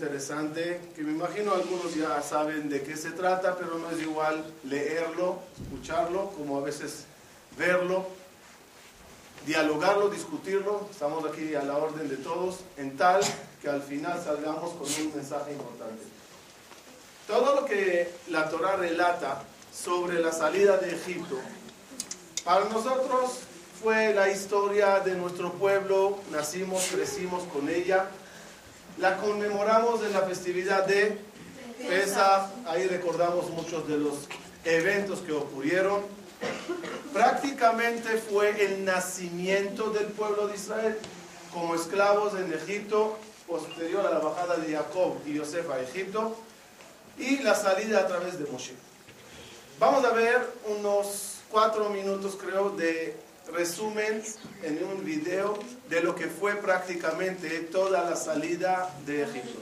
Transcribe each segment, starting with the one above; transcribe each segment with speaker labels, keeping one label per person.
Speaker 1: interesante que me imagino algunos ya saben de qué se trata, pero no es igual leerlo, escucharlo, como a veces verlo, dialogarlo, discutirlo. Estamos aquí a la orden de todos, en tal que al final salgamos con un mensaje importante. Todo lo que la Torah relata sobre la salida de Egipto, para nosotros fue la historia de nuestro pueblo, nacimos, crecimos con ella, la conmemoramos en la festividad de Pesach, ahí recordamos muchos de los eventos que ocurrieron. Prácticamente fue el nacimiento del pueblo de Israel como esclavos en Egipto, posterior a la bajada de Jacob y Yosef a Egipto, y la salida a través de Moshe. Vamos a ver unos cuatro minutos, creo, de resumen en un video de lo que fue prácticamente toda la salida de Egipto.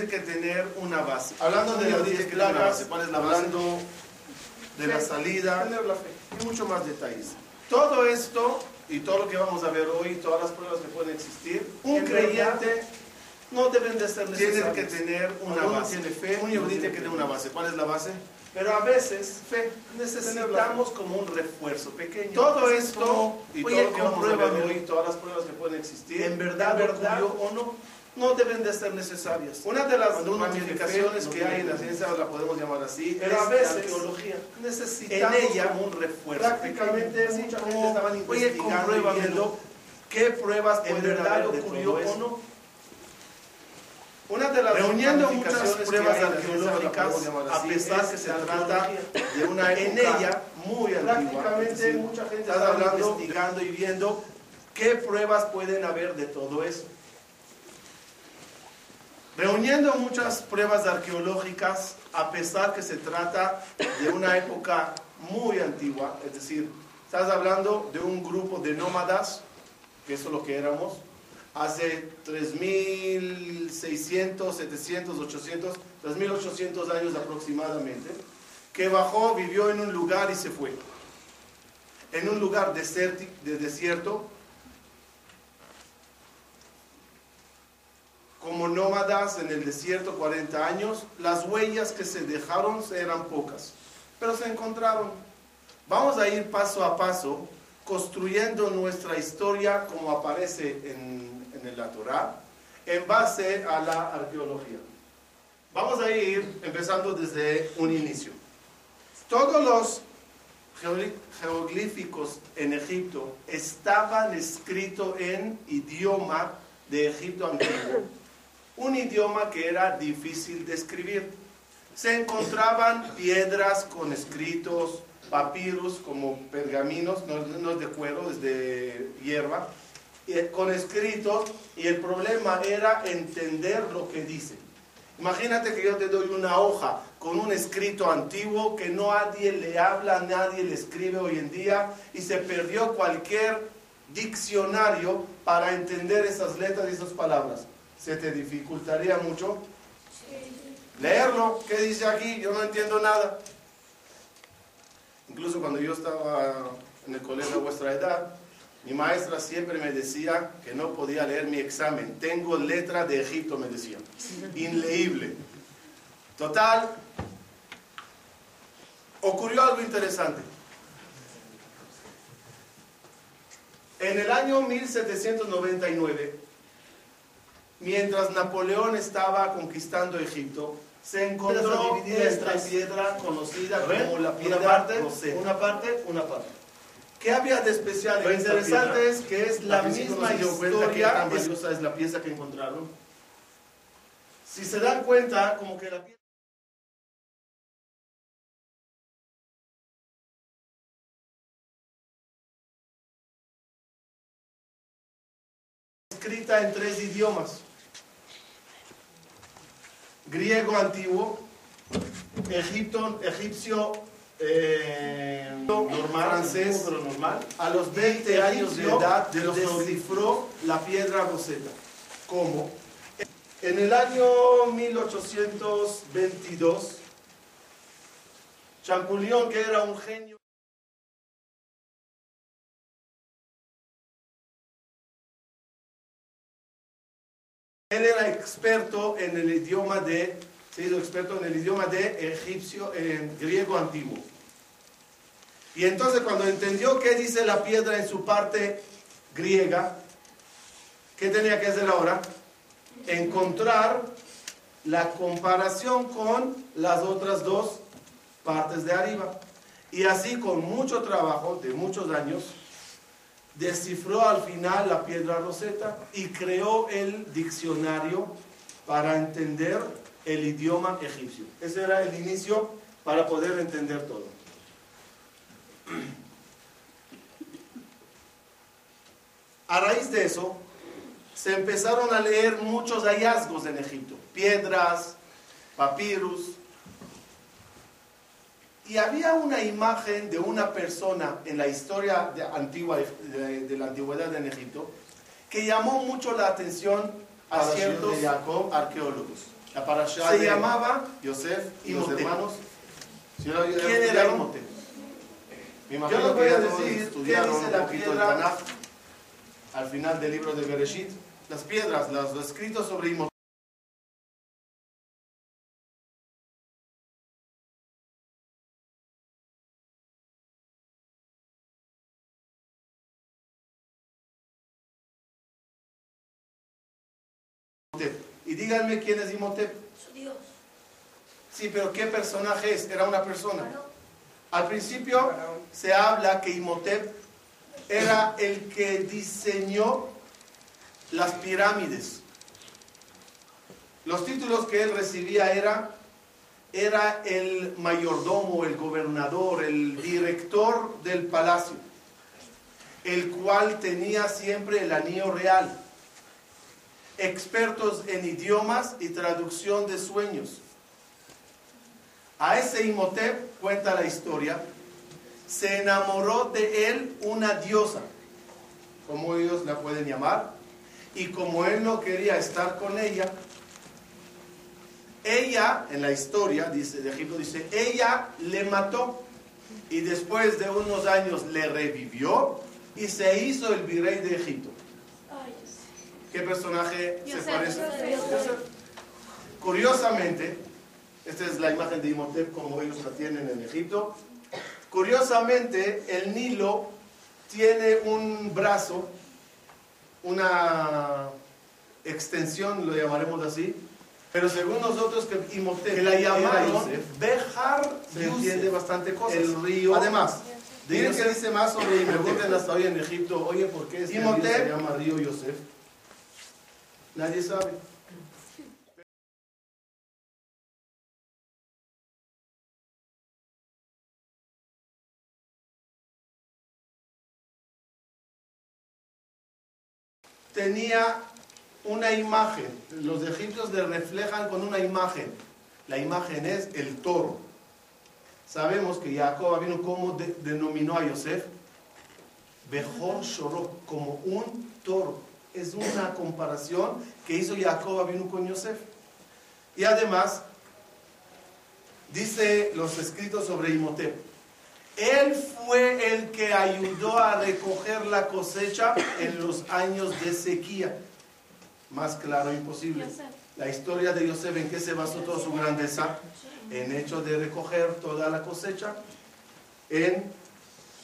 Speaker 1: Tiene que tener una base.
Speaker 2: Hablando de las
Speaker 1: dice
Speaker 2: 10
Speaker 1: que tiene una
Speaker 2: plagas,
Speaker 1: base.
Speaker 2: ¿cuál es la base?
Speaker 1: Hablando de la
Speaker 2: Fe.
Speaker 1: salida
Speaker 2: tener la fe.
Speaker 1: y mucho más detalles. Todo esto y todo lo que vamos a ver hoy, todas las pruebas que pueden existir, un
Speaker 2: En
Speaker 1: creyente
Speaker 2: No deben de ser
Speaker 1: tiene
Speaker 2: necesarios.
Speaker 1: que tener una base.
Speaker 2: tiene fe,
Speaker 1: un
Speaker 2: tiene
Speaker 1: tiene que tener una base. ¿Cuál es la base? Pero a veces
Speaker 2: fe.
Speaker 1: necesitamos como un refuerzo pequeño.
Speaker 2: Todo esto,
Speaker 1: como- y todo lo que vamos a ver hoy, todas las pruebas que pueden existir,
Speaker 2: En verdad,
Speaker 1: verdad
Speaker 2: ocurrió
Speaker 1: o no, no deben de ser necesarias. Una de las ramificaciones que hay en la ciencia, la podemos llamar así,
Speaker 2: Pero
Speaker 1: es
Speaker 2: a veces,
Speaker 1: la arqueología. Necesitamos
Speaker 2: en ella,
Speaker 1: como un refuerzo.
Speaker 2: prácticamente mucha gente estaban
Speaker 1: Oye,
Speaker 2: investigando
Speaker 1: ¿Qué pruebas
Speaker 2: en verdad ocurrió o
Speaker 1: eso?
Speaker 2: no.
Speaker 1: Una de las
Speaker 2: Reuniendo muchas pruebas arqueológicas, a pesar
Speaker 1: es
Speaker 2: que se trata
Speaker 1: de una
Speaker 2: en ella,
Speaker 1: muy antigua.
Speaker 2: prácticamente mucha gente estaba investigando
Speaker 1: investigando y viendo qué pruebas pueden haber de todo eso. Reuniendo muchas pruebas arqueológicas, a pesar que se trata de una época muy antigua, es decir, estás hablando de un grupo de nómadas, que eso es lo que éramos, hace 3.600, 700, 800, 3.800 años aproximadamente, que bajó, vivió en un lugar y se fue. En un lugar de desierto, como nómadas en el desierto 40 años, las huellas que se dejaron eran pocas, pero se encontraron. Vamos a ir paso a paso construyendo nuestra historia como aparece en, en la Torah, en base a la arqueología. Vamos a ir empezando desde un inicio. Todos los jeroglíficos en Egipto estaban escritos en idioma de Egipto antiguo, un idioma que era difícil de escribir. Se encontraban piedras con escritos, papiros como pergaminos, no, no es de cuero, es de hierba, eh, con escritos, y el problema era entender lo que dice. Imagínate que yo te doy una hoja con un escrito antiguo que no nadie le habla, nadie le escribe hoy en día y se perdió cualquier diccionario para entender esas letras y esas palabras. ¿Se te dificultaría mucho? Leerlo, ¿qué dice aquí? Yo no entiendo nada. Incluso cuando yo estaba en el colegio de vuestra edad, mi maestra siempre me decía que no podía leer mi examen. Tengo letra de Egipto, me decía. Inleíble. Total, ocurrió algo interesante. En el año 1799, mientras Napoleón estaba conquistando Egipto, se encontró esta piedra conocida
Speaker 2: ver,
Speaker 1: como la
Speaker 2: una
Speaker 1: piedra
Speaker 2: parte,
Speaker 1: Rosetta.
Speaker 2: una parte, una parte.
Speaker 1: ¿Qué había de especial? Lo interesante es que es la misma
Speaker 2: que
Speaker 1: historia. Es,
Speaker 2: valiosa
Speaker 1: es la pieza que encontraron. Si se dan cuenta, como que la piedra escrita en tres idiomas. Griego antiguo, Egipto, egipcio eh, normal, francés,
Speaker 2: pero normal.
Speaker 1: a los 20 años de edad descifró la piedra Rosetta. ¿Cómo? En el año 1822, Champollion, que era un genio, él era experto en el idioma de, se hizo experto en el idioma de egipcio, en griego antiguo. Y entonces cuando entendió qué dice la piedra en su parte griega, ¿qué tenía que hacer ahora? Encontrar la comparación con las otras dos partes de arriba. Y así con mucho trabajo de muchos años, descifró al final la piedra roseta y creó el diccionario para entender el idioma egipcio. Ese era el inicio para poder entender todo. A raíz de eso, se empezaron a leer muchos hallazgos en Egipto, piedras, papyrus, y había una imagen de una persona en la historia de, antigua, de, de la antigüedad en Egipto que llamó mucho la atención a
Speaker 2: Parashá
Speaker 1: ciertos
Speaker 2: de Jacob.
Speaker 1: arqueólogos.
Speaker 2: La
Speaker 1: Se
Speaker 2: de-
Speaker 1: llamaba Yosef y los hermanos.
Speaker 2: ¿Sí lo-
Speaker 1: ¿Quién era? Imhotep?
Speaker 2: Me
Speaker 1: Yo les voy a decir qué dice
Speaker 2: un
Speaker 1: la
Speaker 2: poquito el
Speaker 1: piedra al final del libro de Bereshit. Las piedras, los escritos sobre díganme quién es Imhotep. Su Dios. Sí, pero ¿qué personaje es? Era una persona. Al principio se habla que Imhotep era el que diseñó las pirámides. Los títulos que él recibía era, era el mayordomo, el gobernador, el director del palacio, el cual tenía siempre el anillo real, expertos en idiomas y traducción de sueños. A ese Imhotep, cuenta la historia, se enamoró de él una diosa, como ellos la pueden llamar, y como él no quería estar con ella, ella, en la historia dice, de Egipto, dice, ella le mató y después de unos años le revivió y se hizo el virrey de Egipto. ¿Qué personaje se parece? Curiosamente, esta es la imagen de Imhotep como ellos la tienen en Egipto. Curiosamente, el Nilo tiene un brazo, una extensión, lo llamaremos así, pero según nosotros que Imhotep que la llamaron Bejar, se entiende bastante cosas. El río. Además, miren que dice más sobre Imhotep. hasta hoy en Egipto, oye, ¿por qué este Imhotep se llama río Yosef? Nadie sabe. tenía una imagen. Los egipcios le reflejan con una imagen. La imagen es el toro. Sabemos que Jacob vino como denominó a Yosef. Bejor lloró como un toro. Es una comparación que hizo Jacob vino con Yosef. Y además, dice los escritos sobre Imhotep. Él fue el que ayudó a recoger la cosecha en los años de sequía. Más claro imposible. La historia de Yosef, ¿en qué se basó toda su grandeza? En hecho de recoger toda la cosecha en,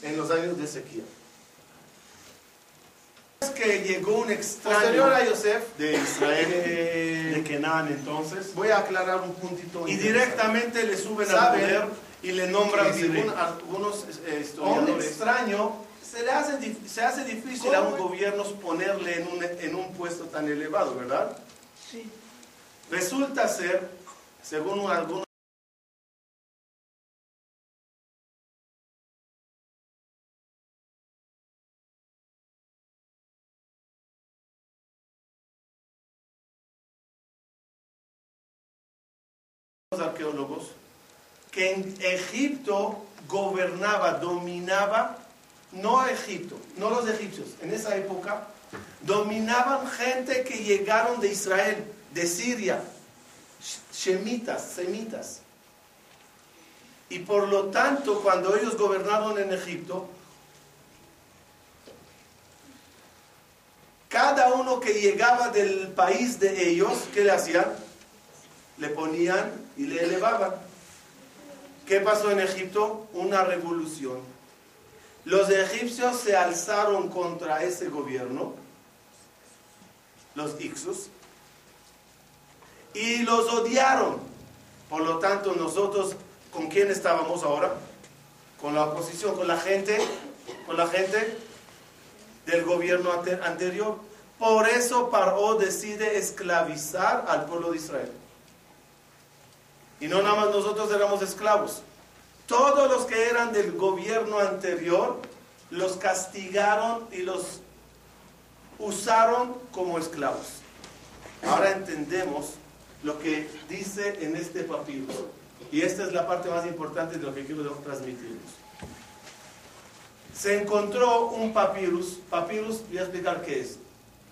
Speaker 1: en los años de sequía. Es que llegó un extraño Posterior a Yosef de Israel, de Kenan entonces. Voy a aclarar un puntito. Y directamente le suben al poder y le nombran según algunos eh, historiadores. un extraño se le hace, se hace difícil a un gobierno ponerle en un, en un puesto tan elevado, ¿verdad? Sí. Resulta ser, según algunos arqueólogos que en Egipto gobernaba, dominaba, no Egipto, no los egipcios, en esa época dominaban gente que llegaron de Israel, de Siria, shemitas, semitas. Y por lo tanto, cuando ellos gobernaron en Egipto, cada uno que llegaba del país de ellos, ¿qué le hacían? Le ponían y le elevaban. ¿Qué pasó en Egipto? Una revolución. Los egipcios se alzaron contra ese gobierno, los Ixos, y los odiaron. Por lo tanto, nosotros, ¿con quién estábamos ahora? Con la oposición, con la gente, con la gente del gobierno anterior. Por eso Paró decide esclavizar al pueblo de Israel. Y no nada más nosotros éramos esclavos. Todos los que eran del gobierno anterior los castigaron y los usaron como esclavos. Ahora entendemos lo que dice en este papiro. Y esta es la parte más importante de lo que quiero transmitirles. Se encontró un papyrus. Papyrus, voy a explicar qué es.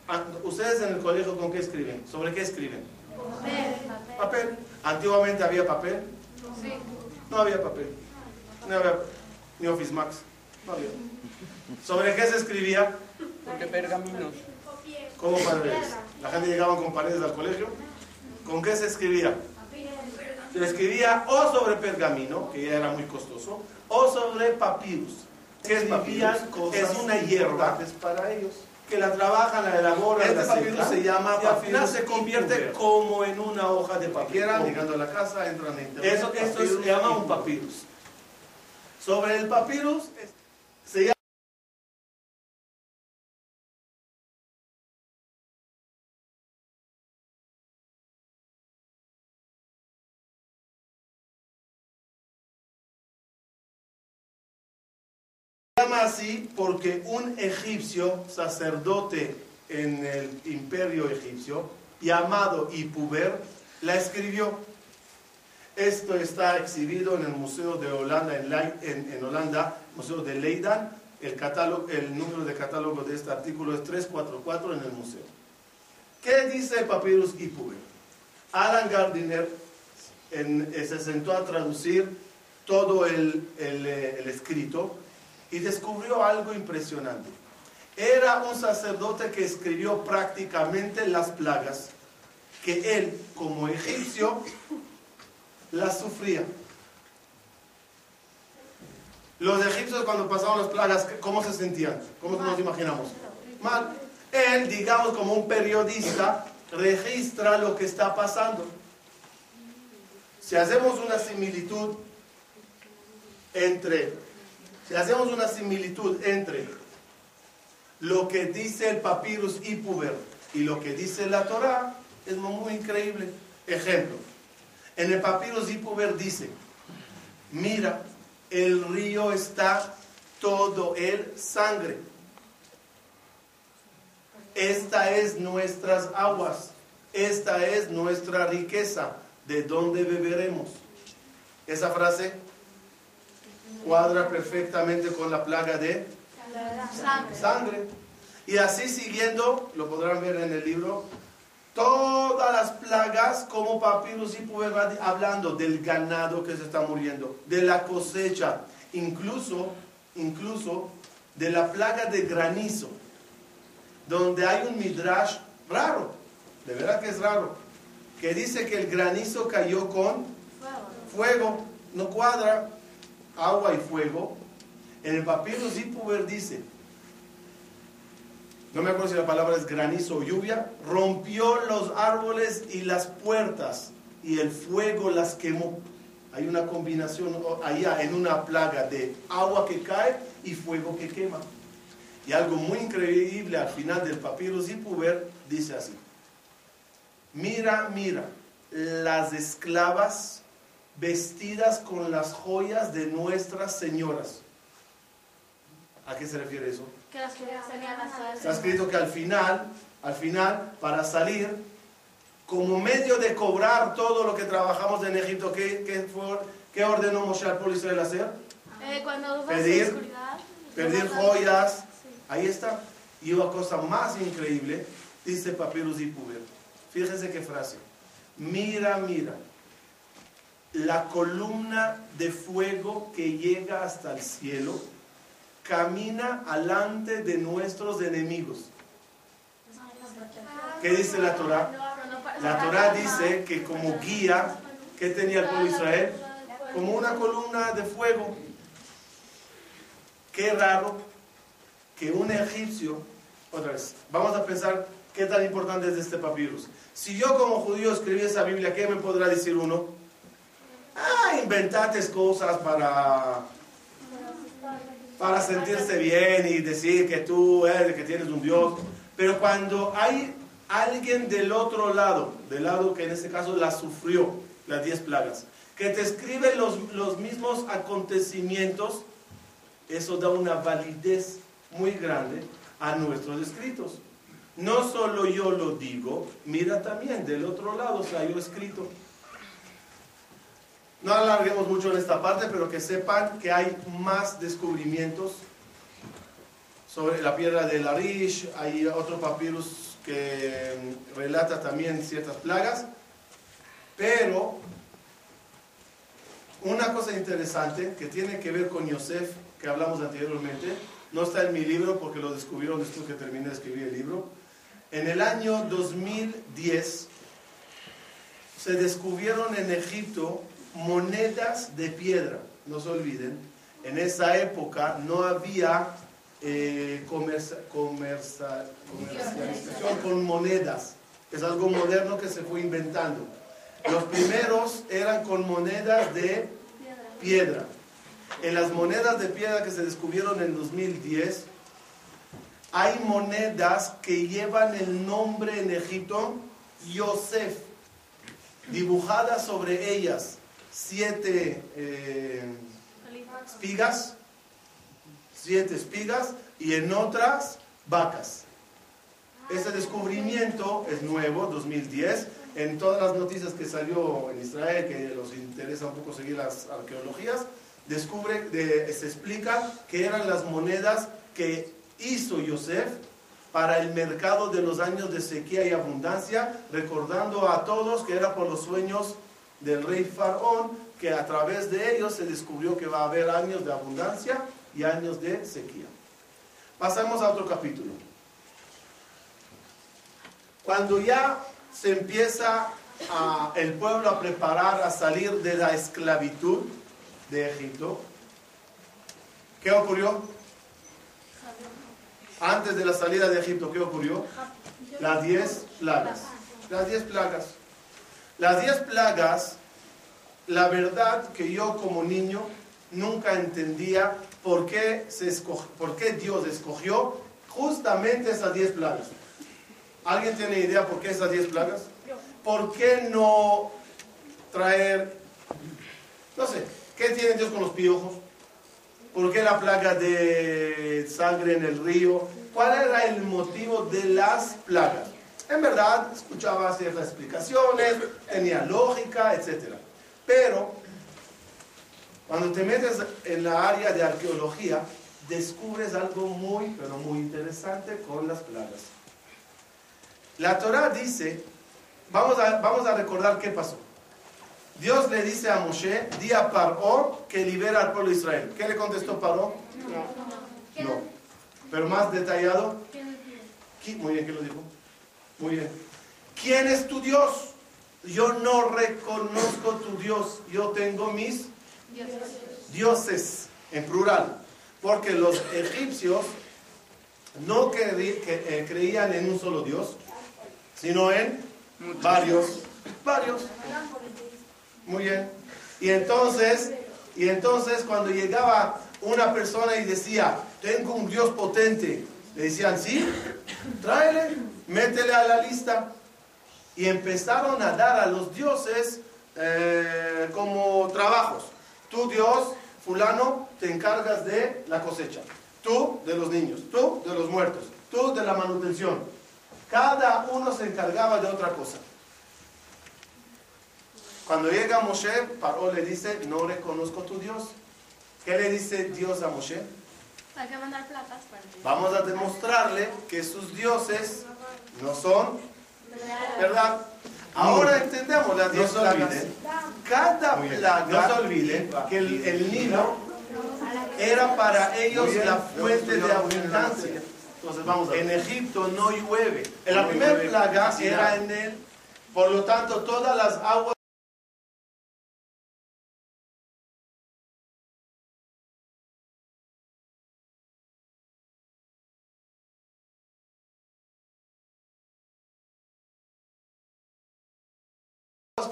Speaker 1: Ah, ¿Ustedes en el colegio con qué escriben? ¿Sobre qué escriben? Papel. Papel. ¿Antiguamente había papel? Sí. No había papel. No había ni Office Max. No había. ¿Sobre qué se escribía?
Speaker 3: Porque pergaminos.
Speaker 1: ¿Cómo paredes? La gente llegaba con paredes al colegio. ¿Con qué se escribía? Se escribía o sobre pergamino, que ya era muy costoso, o sobre papyrus. Que es, es una hierba para ellos.
Speaker 2: Que la trabajan, la elaboran,
Speaker 1: Este
Speaker 2: la
Speaker 1: papiro se llama
Speaker 2: y al final se convierte como en una hoja de papiro.
Speaker 1: llegando a la casa, entran en.
Speaker 2: Eso, esto se llama un papyrus.
Speaker 1: Sobre el papyrus Se llama así porque un egipcio, sacerdote en el imperio egipcio, llamado Ipuber, la escribió. Esto está exhibido en el Museo de Holanda, en, Holanda, Museo de Leiden. El, catálogo, número de catálogo de este artículo es 344 en el museo. ¿Qué dice el papyrus Ipuber? Alan Gardiner se sentó a traducir todo el, eh, el escrito y descubrió algo impresionante. Era un sacerdote que escribió prácticamente las plagas que él, como egipcio, las sufría. Los egipcios cuando pasaban las plagas, ¿cómo se sentían? ¿Cómo nos imaginamos? Mal. Él, digamos, como un periodista, registra lo que está pasando. Si hacemos una similitud entre, si hacemos una similitud entre lo que dice el papyrus Ipuber y lo que dice la Torá, es muy increíble. Ejemplo, en el papyrus Ipuber dice, mira, el río está todo el sangre. Esta es nuestras aguas, esta es nuestra riqueza, ¿de dónde beberemos? Esa frase cuadra perfectamente con la plaga de sangre. Y así siguiendo, lo podrán ver en el libro, todas las plagas como Papyrus y Puber va hablando del ganado que se está muriendo, de la cosecha, incluso, incluso de la plaga de granizo, donde hay un midrash raro, de verdad que es raro, que dice que el granizo cayó con fuego, no cuadra, agua y fuego. En el papiro Zipuber dice, no me acuerdo si la palabra es granizo o lluvia, rompió los árboles y las puertas y el fuego las quemó. Hay una combinación allá en una plaga de agua que cae y fuego que quema. Y algo muy increíble al final del papiro Zipuber dice así, mira, mira, las esclavas vestidas con las joyas de nuestras señoras. ¿A qué se refiere eso?
Speaker 3: Que las que tenían las alas.
Speaker 1: Está escrito que al final, al final, para salir, como medio de cobrar todo lo que trabajamos en Egipto, ¿qué, qué, fue- qué ordenó Moshe al pueblo Israel hacer?
Speaker 3: Eh, cuando
Speaker 1: Pedir-. Pedir joyas.
Speaker 3: Sí.
Speaker 1: Ahí está. Y una cosa más increíble, dice Papyrus y Puber. Fíjense qué frase. Mira, mira. La columna de fuego que llega hasta el cielo camina alante de nuestros enemigos. ¿Qué dice la Torah? La Torah dice que como guía, ¿qué tenía el pueblo de Israel? Como una columna de fuego. Qué raro que un egipcio, otra vez, vamos a pensar qué tan importante es este papyrus. Si yo como judío escribí esa Biblia, ¿qué me podrá decir uno? Inventate cosas para, para sentirse bien y decir que tú eres, que tienes un Dios. Pero cuando hay alguien del otro lado, del lado que en este caso la sufrió, las diez plagas, que te escribe los, los mismos acontecimientos, eso da una validez muy grande a nuestros escritos. No solo yo lo digo, mira también, del otro lado se halló escrito. No alarguemos mucho en esta parte, pero que sepan que hay más descubrimientos sobre la piedra de Larish, hay otro papyrus que mm, relata también ciertas plagas, pero una cosa interesante que tiene que ver con Yosef, que hablamos anteriormente, no está en mi libro porque lo descubrieron después que terminé de escribir el libro. En el año 2010 se descubrieron en Egipto monedas de piedra. No se olviden, en esa época no había eh, comercialización con monedas. Es algo moderno que se fue inventando. Los primeros eran con monedas de piedra. En las monedas de piedra que se descubrieron en 2010, hay monedas que llevan el nombre en Egipto, Yosef, dibujadas sobre ellas siete eh, espigas, siete espigas y en otras vacas. Ese descubrimiento es nuevo, 2010. En todas las noticias que salió en Israel, que los interesa un poco seguir las arqueologías, descubre, de- se explica que eran las monedas que hizo Yosef para el mercado de los años de sequía y abundancia, recordando a todos que era por los sueños del rey Faraón, que a través de ellos se descubrió que va a haber años de abundancia y años de sequía. Pasamos a otro capítulo. Cuando ya se empieza a- el pueblo a preparar a salir de la esclavitud de Egipto, ¿qué ocurrió? Antes de la salida de Egipto, ¿qué ocurrió? Las diez plagas. Las diez plagas. Las diez plagas, la verdad que yo como niño nunca entendía por qué, se esco- por qué Dios escogió justamente esas diez plagas. ¿Alguien tiene idea por qué esas diez plagas? ¿Por qué no traer, no sé, qué tiene Dios con los piojos? ¿Por qué la plaga de sangre en el río? ¿Cuál era el motivo de las plagas? En verdad, escuchaba ciertas explicaciones, tenía lógica, etc. Pero, cuando te metes en la área de arqueología, descubres algo muy, pero muy interesante con las plagas. La Torah dice, vamos a, vamos a recordar qué pasó. Dios le dice a Moshe, di a Paró que libera al pueblo de Israel. ¿Qué le contestó Paró? No. Pero más detallado, ¿qui- muy bien, ¿qué lo dijo? Muy bien. ¿Quién es tu Dios? Yo no reconozco tu Dios. Yo tengo mis dioses, en plural. Porque los egipcios no cre- que- eh, creían en un solo Dios, sino en varios, varios. Muy bien. Y entonces, y entonces cuando llegaba una persona y decía, tengo un Dios potente, le decían, sí, tráele, métele a la lista. Y empezaron a dar a los dioses eh, como trabajos. Tú, Dios, fulano, te encargas de la cosecha. Tú de los niños, tú de los muertos, tú de la manutención. Cada uno se encargaba de otra cosa. Cuando llega Moshe, Paró le dice, no reconozco tu Dios. ¿Qué le dice Dios a Moshe?
Speaker 3: Hay que mandar platas para ti.
Speaker 1: Vamos a demostrarle que sus dioses no son verdad. Ahora entendemos las diez
Speaker 2: se
Speaker 1: plagas.
Speaker 2: olviden.
Speaker 1: Cada plaga,
Speaker 2: No se olviden
Speaker 1: que el, el Nilo era para ellos
Speaker 2: bien.
Speaker 1: la fuente de
Speaker 2: en
Speaker 1: abundancia. Entonces vamos a ver. En Egipto no llueve.
Speaker 2: No
Speaker 1: La primera
Speaker 2: llueve
Speaker 1: plaga era en él. Por lo tanto, todas las aguas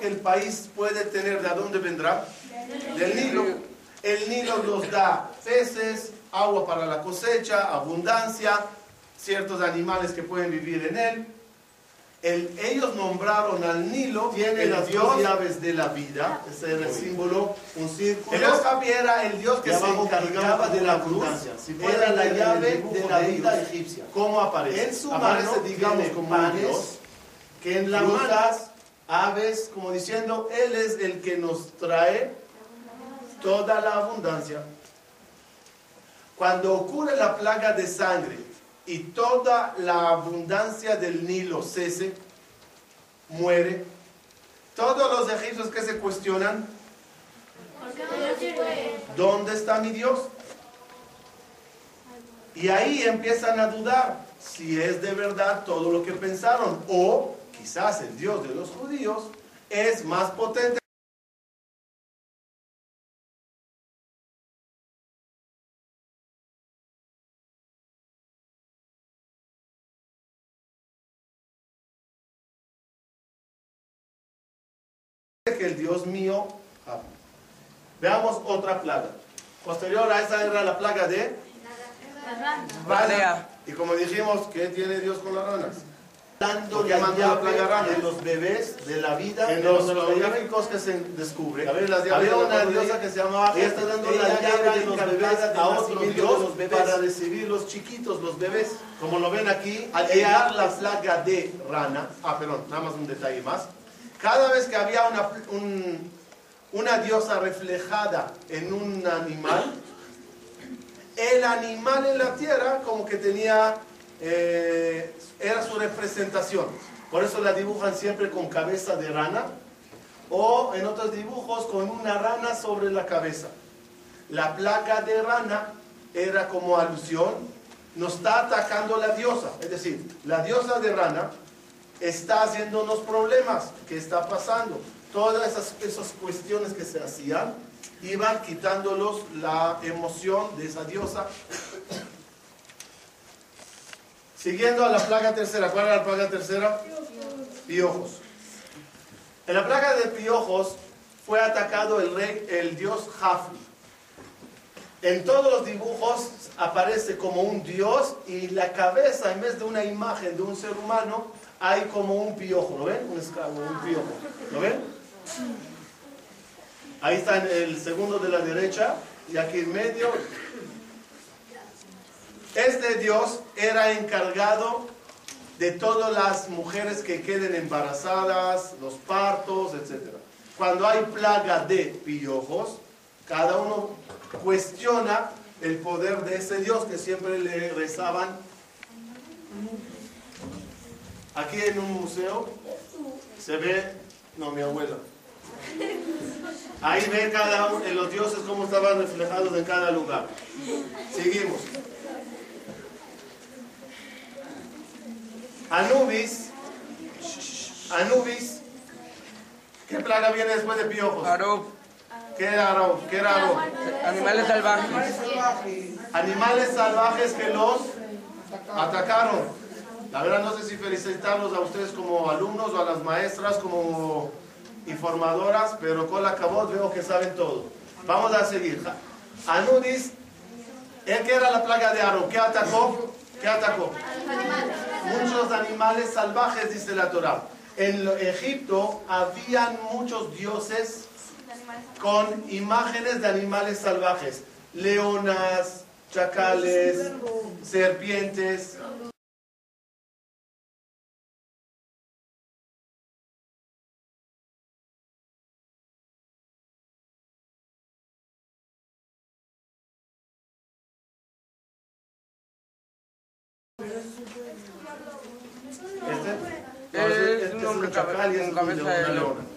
Speaker 1: el país puede tener, ¿de dónde vendrá? Del Nilo. El Nilo nos da peces, agua para la cosecha, abundancia, ciertos animales que pueden vivir en él. El- ellos nombraron al Nilo
Speaker 2: Tiene las dos llaves de la vida.
Speaker 1: ese era el símbolo.
Speaker 2: Un círculo.
Speaker 1: El Javi era el dios que se encargaba de la
Speaker 2: abundancia. Si
Speaker 1: era la llave de la vida egipcia. ¿Cómo aparece?
Speaker 2: En su
Speaker 1: Aparece,
Speaker 2: mano
Speaker 1: digamos, como
Speaker 2: panes,
Speaker 1: que en la
Speaker 2: frutas,
Speaker 1: aves, como diciendo, Él es el que nos trae toda la abundancia. Cuando ocurre la plaga de sangre y toda la abundancia del Nilo cese, muere, todos los egipcios que se cuestionan. ¿dónde está mi Dios? Y ahí empiezan a dudar si es de verdad todo lo que pensaron o quizás el Dios de los judíos, es más potente. que el Dios mío. Veamos otra plaga. Posterior a esa era la plaga de... La rana. Y como dijimos, ¿qué tiene Dios con las ranas?
Speaker 2: Dando la llave
Speaker 1: rana.
Speaker 2: de los bebés, de la vida,
Speaker 1: En
Speaker 2: de
Speaker 1: los jeroglíficos que se descubre, había
Speaker 2: de
Speaker 1: una diosa
Speaker 2: de-
Speaker 1: que se llamaba
Speaker 2: Ella está dando la llave de los bebés
Speaker 1: de
Speaker 2: a
Speaker 1: otro dios
Speaker 2: dios de los bebés.
Speaker 1: para recibir los chiquitos, los bebés. Como lo ven aquí,
Speaker 2: Al llegar la plaga de
Speaker 1: rana. Ah, perdón, nada más un detalle más. Cada vez que había una, un- una diosa reflejada en un animal, el animal en la tierra como que tenía, eh, era su representación. Por eso la dibujan siempre con cabeza de rana o en otros dibujos con una rana sobre la cabeza. La plaga de rana era como alusión, nos está atacando la diosa, es decir, la diosa de rana está haciéndonos problemas. ¿Qué está pasando? Todas esas, esas cuestiones que se hacían iban quitándolos la emoción de esa diosa. Siguiendo a la plaga tercera, ¿cuál era la plaga tercera? Piojos. En la plaga de piojos fue atacado el rey, el dios Jafri. En todos los dibujos aparece como un dios y la cabeza, en vez de una imagen de un ser humano, hay como un piojo. ¿Lo ven? Un esclavo, un piojo. ¿Lo ven? Ahí está en el segundo de la derecha y aquí en medio. Este dios era encargado de todas las mujeres que queden embarazadas, los partos, etc. Cuando hay plaga de piojos, cada uno cuestiona el poder de ese Dios que siempre le rezaban. Aquí en un museo se ve, no, mi abuela. Ahí ve cada uno, en los dioses cómo estaban reflejados en cada lugar. Seguimos. Anubis, Anubis, ¿qué plaga viene después de piojos?
Speaker 4: Arob,
Speaker 1: ¿Qué era Aro? ¿Qué era Aro?
Speaker 4: animales salvajes.
Speaker 1: Animales salvajes que los atacaron. La verdad no sé si felicitarlos a ustedes como alumnos o a las maestras como informadoras, pero con la cabot veo que saben todo. Vamos a seguir. Anubis, ¿el que era la plaga de Aro? ¿Qué atacó? ¿Qué atacó? Muchos animales salvajes, dice la Torah. En Egipto habían muchos dioses con imágenes de animales salvajes. Leonas, chacales, serpientes.
Speaker 4: Cabeza de león.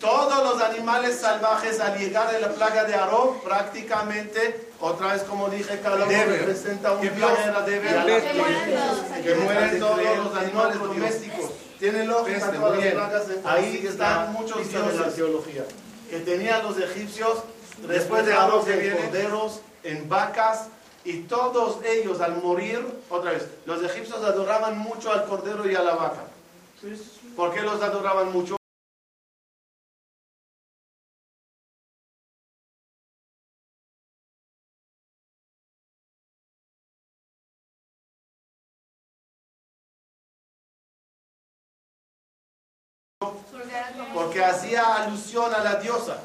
Speaker 1: Todos los animales salvajes al llegar a la plaga de Aarón, prácticamente, otra vez como dije, cada uno
Speaker 2: Deber.
Speaker 1: representa un
Speaker 2: ¿Qué
Speaker 1: dios.
Speaker 2: plaga era Deber?
Speaker 1: Y a la-
Speaker 4: Peste.
Speaker 3: Que mueran todos.
Speaker 1: que mueren todos los animales domésticos. Tienen lógica todas las plagas, Ahí están muchos
Speaker 2: pista de la
Speaker 1: dioses
Speaker 2: teología.
Speaker 1: que tenían los egipcios
Speaker 2: Después
Speaker 1: de
Speaker 2: de
Speaker 1: Aarón en corderos, en vacas, y todos ellos al morir, otra vez, los egipcios adoraban mucho al cordero y a la vaca. ¿Por qué los adoraban mucho? Porque hacía alusión a la diosa.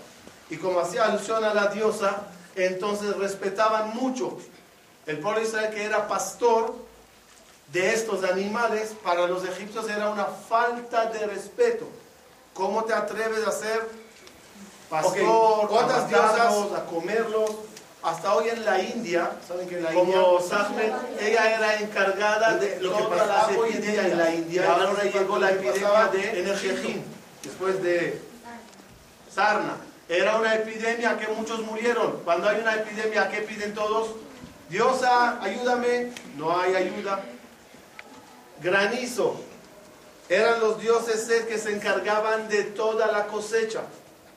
Speaker 1: Y como hacía alusión a la diosa, entonces respetaban mucho. El pueblo Israel que era pastor de estos animales, para los egipcios era una falta de respeto. ¿Cómo te atreves a ser pastor,
Speaker 2: Ok,
Speaker 1: a
Speaker 2: diosas-
Speaker 1: a comerlos? Hasta hoy en la India,
Speaker 2: ¿Saben que en la
Speaker 1: como
Speaker 2: India-
Speaker 1: Sahmed, ella era encargada de
Speaker 2: Lo que pasaba hoy en día en la India,
Speaker 1: Y ahora llegó la epidemia de Energejín, después de Sarna. Era una epidemia que muchos murieron. Cuando hay una epidemia, ¿qué piden todos? Diosa, ayúdame. No hay ayuda. Granizo. Eran los dioses que se encargaban de toda la cosecha.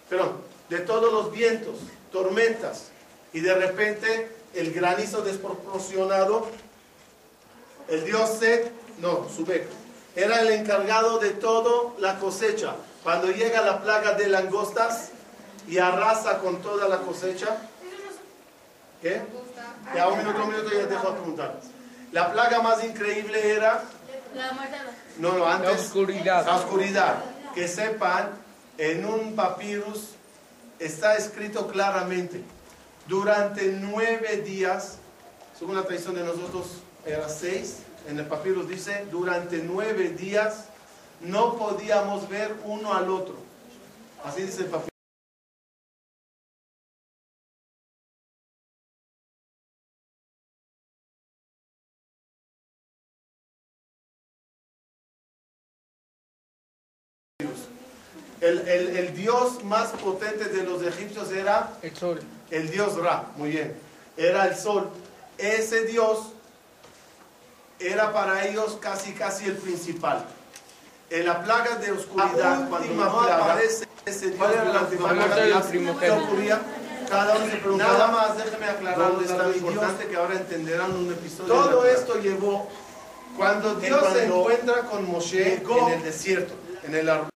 Speaker 1: Perdón, de todos los vientos, tormentas. Y de repente el granizo desproporcionado. El dios Set, no, Subek. era el encargado de toda la cosecha. Cuando llega la plaga de langostas y arrasa con toda la cosecha, ¿qué? Ya un minuto, un minuto ya dejo de preguntar. La plaga más increíble era,
Speaker 3: La muerte
Speaker 1: no, no, antes,
Speaker 4: La oscuridad.
Speaker 1: la oscuridad. Que sepan, en un papyrus está escrito claramente, durante nueve días, según la tradición de nosotros era seis, en el papyrus dice, durante nueve días no podíamos ver uno al otro. Así dice el papyrus. El, el- el dios más potente de los egipcios era
Speaker 4: El sol.
Speaker 1: el dios Ra, muy bien. Era el sol. Ese dios era para ellos casi casi el principal. En la plaga de oscuridad, cuando no aparece ese dios
Speaker 2: ¿Cuál era la última
Speaker 1: ocurría? Cada uno se preguntaba,
Speaker 2: Nada más, déjeme aclarar
Speaker 1: ¿Dónde está
Speaker 2: algo
Speaker 1: mi Dios?
Speaker 2: importante
Speaker 1: que ahora entenderán un episodio. Todo esto llevó cuando Dios
Speaker 2: cuando
Speaker 1: se encuentra con Moshe
Speaker 2: llegó-
Speaker 1: en el desierto, en el ar-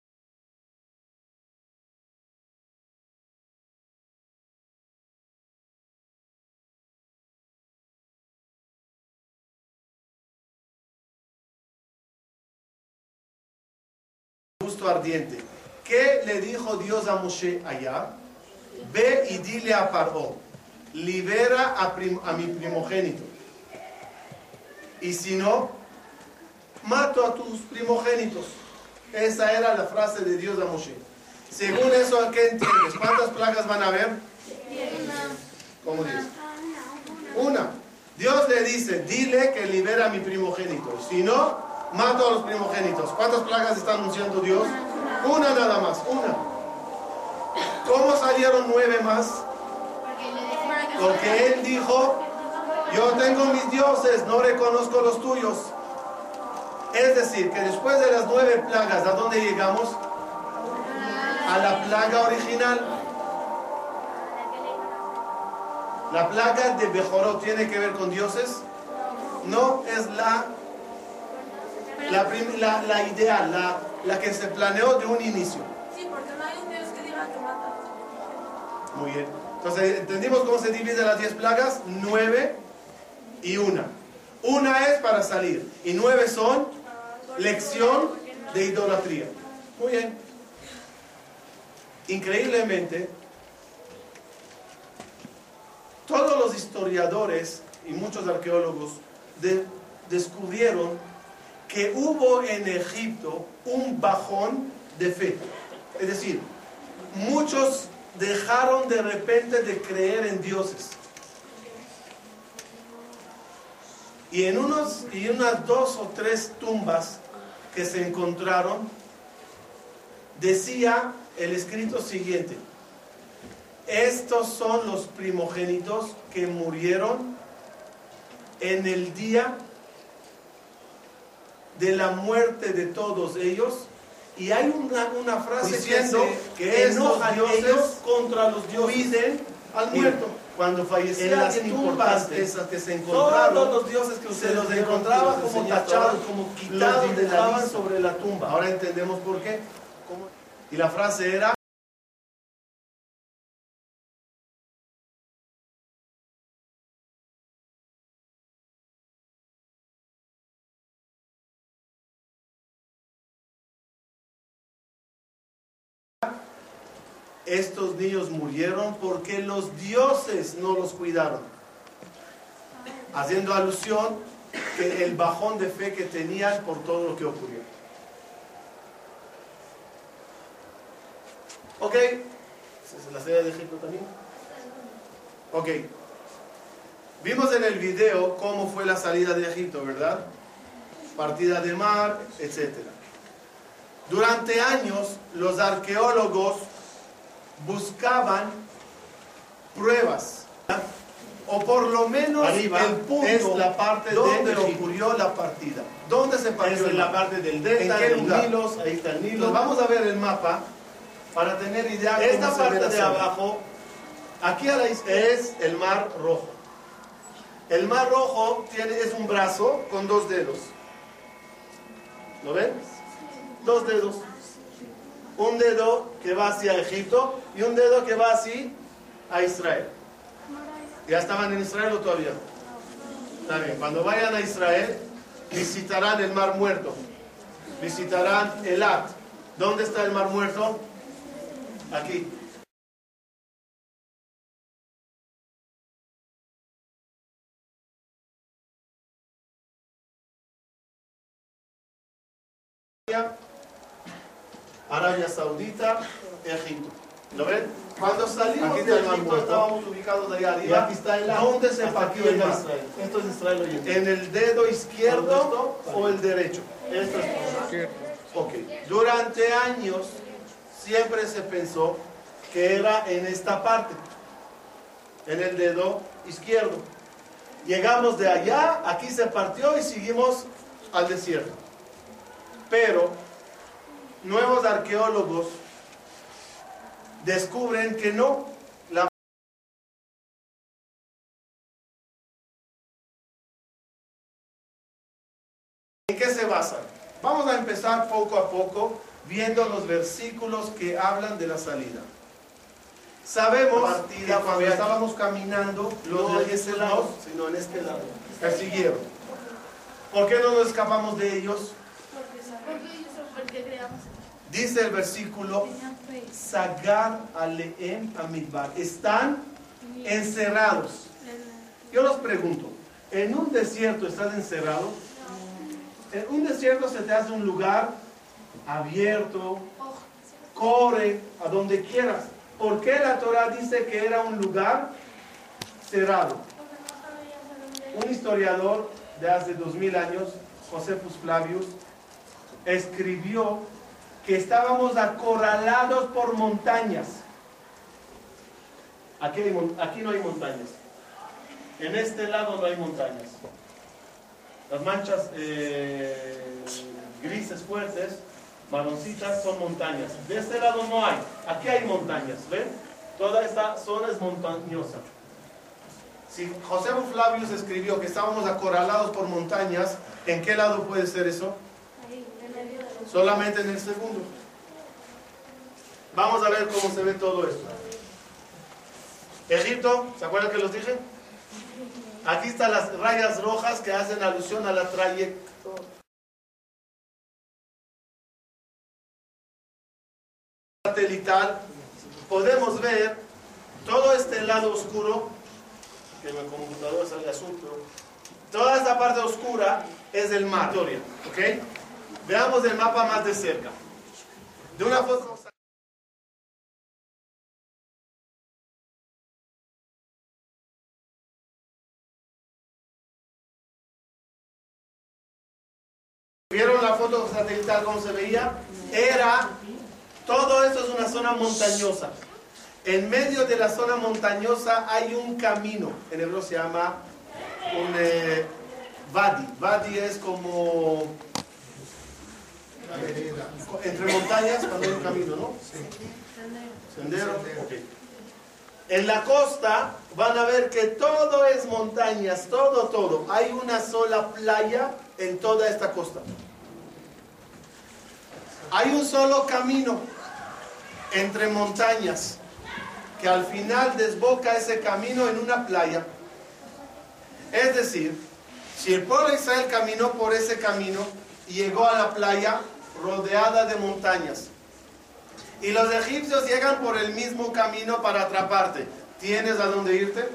Speaker 1: ardiente. ¿Qué le dijo Dios a Moshe allá? Ve y dile a Paró, libera a mi primogénito. Y si no, mato a tus primogénitos. Esa era la frase de Dios a Moshe. Según eso, ¿qué entiendes? ¿Cuántas plagas van a haber? ¿Cómo dices? Una. Dios le dice, dile que libera a mi primogénito. Si no, mato a los primogénitos. ¿Cuántas plagas está anunciando Dios? Una nada más, una. ¿Cómo salieron nueve más?
Speaker 3: Porque
Speaker 1: él dijo, yo tengo mis dioses, no reconozco los tuyos. Es decir, que después de las nueve plagas, ¿a dónde llegamos? A la plaga original. La plaga de Bejorot tiene que ver con dioses. No es la, la, prim- la- la ideal, la, la que se planeó de un inicio.
Speaker 5: Sí, porque no hay un Dios que diga que mata.
Speaker 1: Muy bien. Entonces, ¿entendimos cómo se dividen las 10 plagas? 9 y una. Una es para salir y nueve son lección de idolatría. Muy bien. Increíblemente, todos los historiadores y muchos arqueólogos de- descubrieron que hubo en Egipto un bajón de fe. Es decir, muchos dejaron de repente de creer en dioses. Y en unos y unas dos o tres tumbas que se encontraron decía el escrito siguiente: Estos son los primogénitos que murieron en el día de la muerte de todos ellos. Y hay una, una frase
Speaker 2: Diciendo
Speaker 1: que
Speaker 2: que
Speaker 1: enojan ellos
Speaker 2: dioses
Speaker 1: contra los dioses. Cuiden al muerto.
Speaker 2: Cuando
Speaker 1: En
Speaker 2: fallecía
Speaker 1: las tumbas esas que se encontraron,
Speaker 2: todos los dioses que
Speaker 1: se los
Speaker 2: vieron,
Speaker 1: encontraba
Speaker 2: que los
Speaker 1: como tachados, como quitados de la
Speaker 2: sobre la tumba.
Speaker 1: Ahora entendemos por qué. ¿Cómo? Y la frase era, estos niños murieron porque los dioses no los cuidaron. Haciendo alusión que bajón de fe que tenían por todo lo que ocurrió. Ok. ¿Esa es la serie de Egipto también? Ok. Vimos en el video cómo fue la salida de Egipto, ¿verdad? Partida de mar, etc. Durante años los arqueólogos buscaban pruebas, o por lo menos
Speaker 2: Arriba
Speaker 1: el punto
Speaker 2: es la parte de
Speaker 1: donde
Speaker 2: Egipto.
Speaker 1: ocurrió la partida. ¿Dónde se partió
Speaker 2: Es en la parte del
Speaker 1: ¿En
Speaker 2: delta,
Speaker 1: qué
Speaker 2: del
Speaker 1: lugar?
Speaker 2: Nilo, ahí está el Nilo.
Speaker 1: Entonces vamos a ver el mapa para tener idea de
Speaker 2: Esta
Speaker 1: cómo se ve
Speaker 2: parte de abajo
Speaker 1: Aquí a la izquierda es el Mar Rojo. El Mar Rojo tiene, es un brazo con dos dedos. ¿Lo ven? Dos dedos. Un dedo que va hacia Egipto y un dedo que va así a Israel. ¿Ya estaban en Israel o todavía? Está bien. Cuando vayan a Israel, visitarán el Mar Muerto. Visitarán Elat. ¿Dónde está el Mar Muerto? Aquí. Arabia Saudita, Egipto. ¿Lo ven? Cuando salimos de Egipto estábamos ubicados allá
Speaker 2: Y
Speaker 1: arriba.
Speaker 2: aquí está el
Speaker 1: ¿Dónde se partió el mar?
Speaker 2: Esto es Israel hoy. ¿En
Speaker 1: el dedo izquierdo o el derecho?
Speaker 2: Esto es
Speaker 1: Ok. Durante años siempre se pensó que era en esta parte, en el dedo izquierdo. Llegamos de allá, aquí se partió y seguimos al desierto. Pero nuevos arqueólogos descubren que no. La ¿En qué se basan? Vamos a empezar poco a poco viendo los versículos que hablan de la salida. Sabemos que cuando estábamos caminando, los
Speaker 2: No
Speaker 1: de
Speaker 2: en este
Speaker 1: Jesús
Speaker 2: lado, sino en este lado.
Speaker 1: persiguieron. ¿Por qué no nos escapamos de ellos?
Speaker 3: Porque ellos son porque creamos.
Speaker 1: Dice el versículo. Sagar aleem amidbar. Están encerrados. Yo los pregunto, ¿en un desierto estás encerrado? En un desierto se te hace un lugar abierto,
Speaker 3: Oh,
Speaker 1: corre a donde quieras. ¿Por qué la Torah dice que era un lugar cerrado? Un historiador de hace dos mil años, Josefus Flavius, escribió que estábamos acorralados por montañas. Aquí, no hay montañas. En este lado no hay montañas. Las manchas eh, grises fuertes, marroncitas, son montañas. De este lado no hay. Aquí hay montañas. ¿Ven? Toda esta zona es montañosa. Si José Flavius escribió que estábamos acorralados por montañas, ¿en qué lado puede ser eso?
Speaker 3: ahí, en medio de los.
Speaker 1: Solamente en el segundo. Vamos a ver cómo se ve todo esto. Egipto, ¿se acuerdan que los dije? Aquí están las rayas rojas que hacen alusión a la trayectoria. satelital, podemos ver todo este lado oscuro, que en el computador sale azul, pero toda esta parte oscura es el mar. ¿ok? Veamos el mapa más de cerca. De una foto. ¿Vieron la foto satelital cómo se veía? Era, todo esto es una zona montañosa. En medio de la zona montañosa hay un camino, en hebreo se llama un eh, vadi. Vadi es como entre montañas cuando hay un camino, ¿no? Sendero. ok. En la costa van a ver que todo es montañas, todo, todo. Hay una sola playa en toda esta costa. Hay un solo camino entre montañas que al final desboca ese camino en una playa. Es decir, si el pueblo de Israel caminó por ese camino y llegó a la playa rodeada de montañas, y los egipcios llegan por el mismo camino para atraparte, ¿tienes a dónde irte?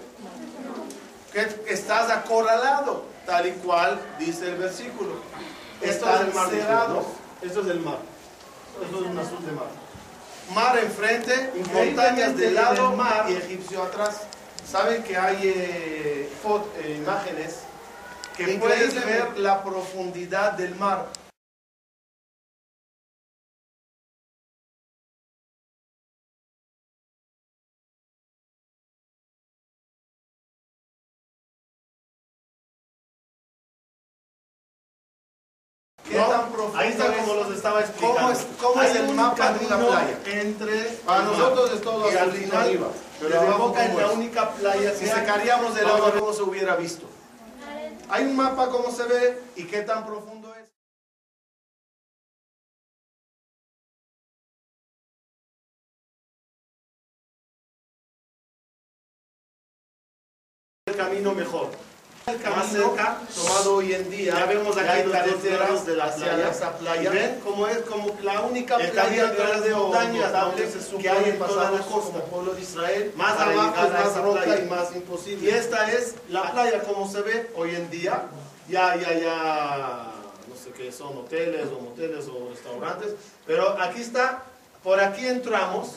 Speaker 1: Que estás acorralado, tal y cual dice el versículo.
Speaker 2: Esto
Speaker 1: Están
Speaker 2: es el mar, dice,
Speaker 1: cerrados.
Speaker 2: ¿no? Esto es el mar. Esto es un azul de mar.
Speaker 1: Mar enfrente, montañas de lado
Speaker 2: mar-
Speaker 1: y egipcio atrás. Saben que hay eh, eh, imágenes que puedes ver la profundidad del mar.
Speaker 2: Ahí está como los estaba explicando.
Speaker 1: ¿Cómo es, el mapa de una playa?
Speaker 2: Entre
Speaker 1: Para nosotros es todo
Speaker 2: al final.
Speaker 1: Arriba, pero
Speaker 2: Boca
Speaker 1: es
Speaker 2: la única playa.
Speaker 1: Si sacaríamos del agua, ¿cómo se hubiera visto? Hay un mapa, cómo se ve y qué tan profundo es. El camino mejor. El camino más cerca, hoy en día
Speaker 2: Ya vemos aquí los lados de la playa.
Speaker 1: esa playa.
Speaker 2: ¿Y ven
Speaker 1: cómo es como la única playa de montañas
Speaker 2: que hay en toda la costa.
Speaker 1: como pueblo de Israel.
Speaker 2: Más abajo es más roca
Speaker 1: playa.
Speaker 2: y más imposible.
Speaker 1: Y esta es la playa como se ve hoy en día. Ya, ya, ya, no sé qué son, hoteles o moteles o restaurantes. Pero aquí está, por aquí entramos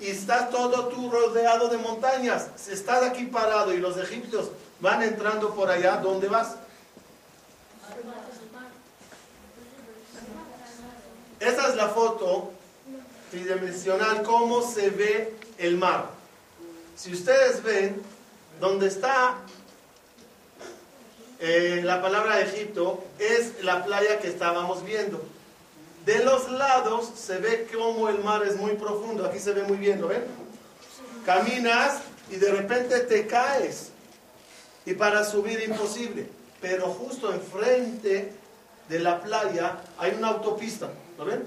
Speaker 1: y está todo tú rodeado de montañas. Si estás aquí parado y los egipcios van entrando por allá, ¿dónde vas? Esa es la foto tridimensional, cómo se ve el mar. Si ustedes ven, donde está eh, la palabra Egipto, es la playa que estábamos viendo. De los lados se ve cómo el mar es muy profundo. Aquí se ve muy bien, ¿lo ven? Caminas y de repente te caes. Y para subir imposible. Pero justo enfrente de la playa hay una autopista. ¿Lo ven?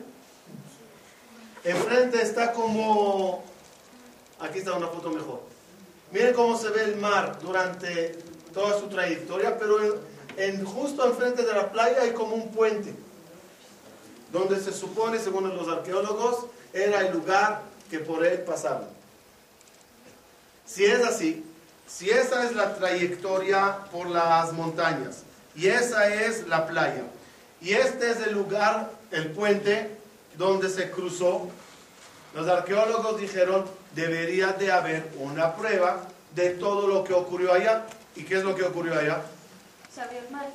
Speaker 1: Enfrente está como... Aquí está una foto mejor. Miren cómo se ve el mar durante toda su trayectoria, pero en, en- justo enfrente de la playa hay como un puente, donde se supone, según los arqueólogos, era el lugar que por él pasaban. Si es así, si esa es la trayectoria por las montañas, y esa es la playa, y este es el lugar, el puente, donde se cruzó, los arqueólogos dijeron, debería de haber una prueba de todo lo que ocurrió allá. ¿Y qué es lo que ocurrió allá?
Speaker 3: Sabía el mar.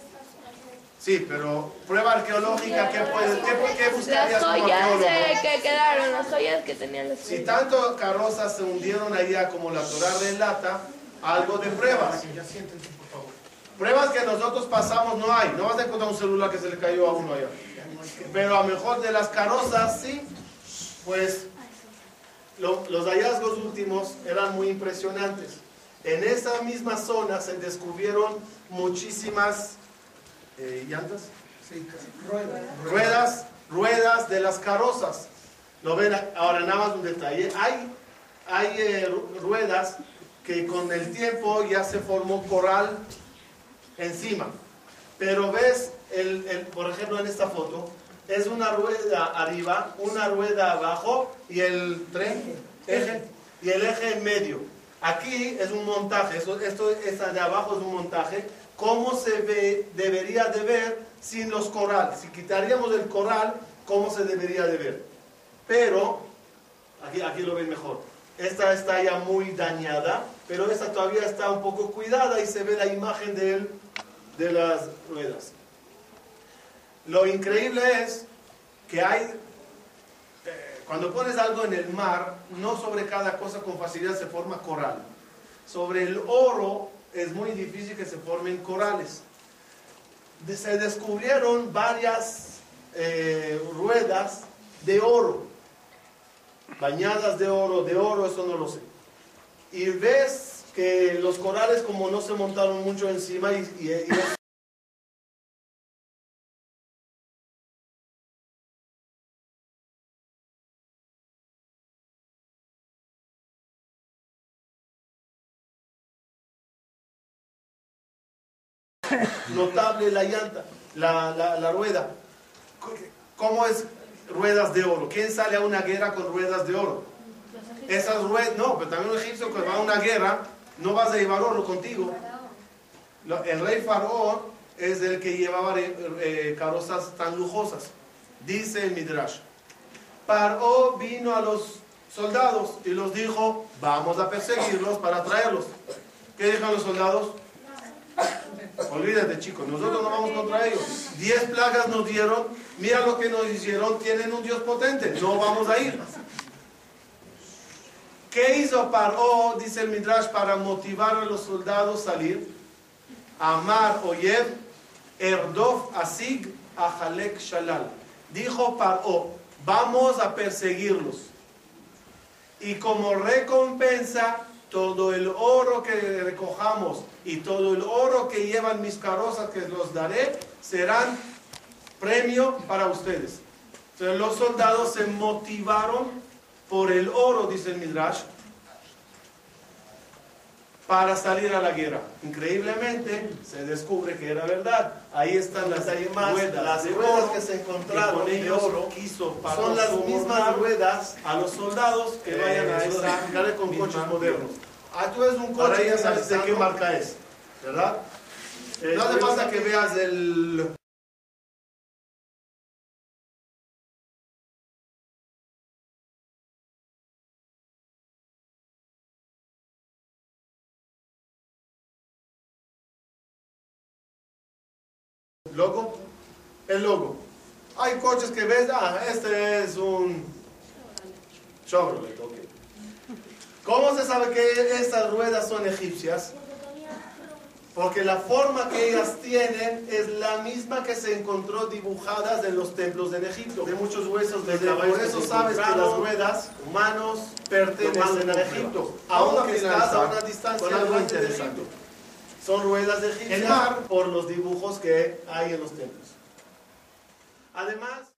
Speaker 1: Sí, pero prueba arqueológica, ¿qué, puedes, qué, qué
Speaker 5: Las
Speaker 1: buscarías como
Speaker 5: joyas que quedaron, las joyas que tenían los
Speaker 1: Si tanto carrozas se hundieron allá como la Torah relata, algo de pruebas. Pruebas que nosotros pasamos no hay. No vas a encontrar un celular que se le cayó a uno allá. Pero a lo mejor de las carrozas sí, pues lo- los hallazgos últimos eran muy impresionantes. En esa misma zona se descubrieron muchísimas eh, llantas, ruedas, ruedas de las carrozas. Lo ven ahora nada más un detalle. Hay, hay eh, ru- ruedas que con el tiempo ya se formó coral encima. Pero ves, el, el- por ejemplo en esta foto, es una rueda arriba, una rueda abajo y el tren, eje, y el eje en medio. Aquí es un montaje, eso, esto esta de abajo es un montaje. ¿Cómo se ve, debería de ver sin los corales? Si quitaríamos el coral, ¿cómo se debería de ver? Pero, aquí, aquí lo ven mejor. Esta está ya muy dañada, pero esta todavía está un poco cuidada y se ve la imagen de, él, de las ruedas. Lo increíble es que hay, eh, cuando pones algo en el mar, no sobre cada cosa con facilidad se forma coral. Sobre el oro es muy difícil que se formen corales. Se descubrieron varias eh, ruedas de oro, bañadas de oro, de oro, eso no lo sé. Y ves que los corales como no se montaron mucho encima y, notable la llanta, la, la- la rueda. ¿Cómo es ruedas de oro? ¿Quién sale a una guerra con ruedas de oro? Esas ruedas, no, pero también un egipcio que va a una guerra, no vas a llevar oro contigo. El rey Faraón es el que llevaba eh, eh, carrozas tan lujosas. Dice el Midrash. Paró vino a los soldados y los dijo, vamos a perseguirlos para traerlos. ¿Qué dijeron los soldados? Olvídate chicos, nosotros no vamos contra ellos. Diez plagas nos dieron, mira lo que nos hicieron, tienen un Dios potente, no vamos a ir. ¿Qué hizo Paró, dice el Midrash, para motivar a los soldados a salir? Amar Oyev, Erdof Asig, Ajalek Shalal. Dijo Paró, vamos a perseguirlos. Y como recompensa, todo el oro que recojamos y todo el oro que llevan mis carrozas que los daré, serán premio para ustedes. Entonces los soldados se motivaron por el oro, dice el Midrash, para salir a la guerra. Increíblemente se descubre que era verdad. Ahí están las ruedas,
Speaker 2: las
Speaker 1: de
Speaker 2: ruedas
Speaker 1: oro
Speaker 2: que se encontraron
Speaker 1: que con
Speaker 2: de
Speaker 1: ellos
Speaker 2: oro
Speaker 1: quiso para
Speaker 2: son las mismas ruedas
Speaker 1: a los soldados que vayan a
Speaker 2: Eh,
Speaker 1: esa
Speaker 2: con coches modernos.
Speaker 1: Ah, tú ves un
Speaker 2: Ahora
Speaker 1: coche
Speaker 2: ya sabes de qué marca es, ¿verdad? Eh,
Speaker 1: No hace falta que veas el logo, el logo. Hay coches que ves, ah, este es un Chevrolet, ok. ¿Cómo se sabe que estas ruedas son egipcias? Porque la forma que ellas tienen es la misma que se encontró dibujadas en los templos en Egipto.
Speaker 2: de muchos huesos de caballos
Speaker 1: por eso sabes que las ruedas
Speaker 2: humanos
Speaker 1: pertenecen a Egipto. Aunque estás a una distancia de
Speaker 2: interesante.
Speaker 1: Son ruedas de
Speaker 2: mar por los dibujos que hay en los templos.
Speaker 1: Además,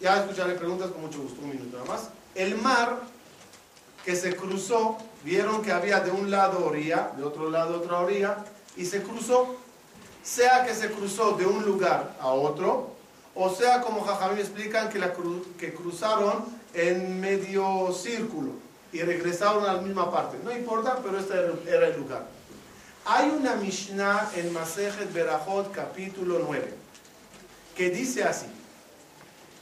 Speaker 1: ya escucharé preguntas con mucho gusto, un minuto nada más. El mar que se cruzó, vieron que había de un lado orilla, de otro lado otra orilla, y se cruzó, sea que se cruzó de un lugar a otro, o sea como Jajamín explican que, la que cruzaron en medio círculo y regresaron a la misma parte. No importa, pero este era- era el lugar. Hay una Mishnah en Masejet Berajot capítulo 9 que dice así.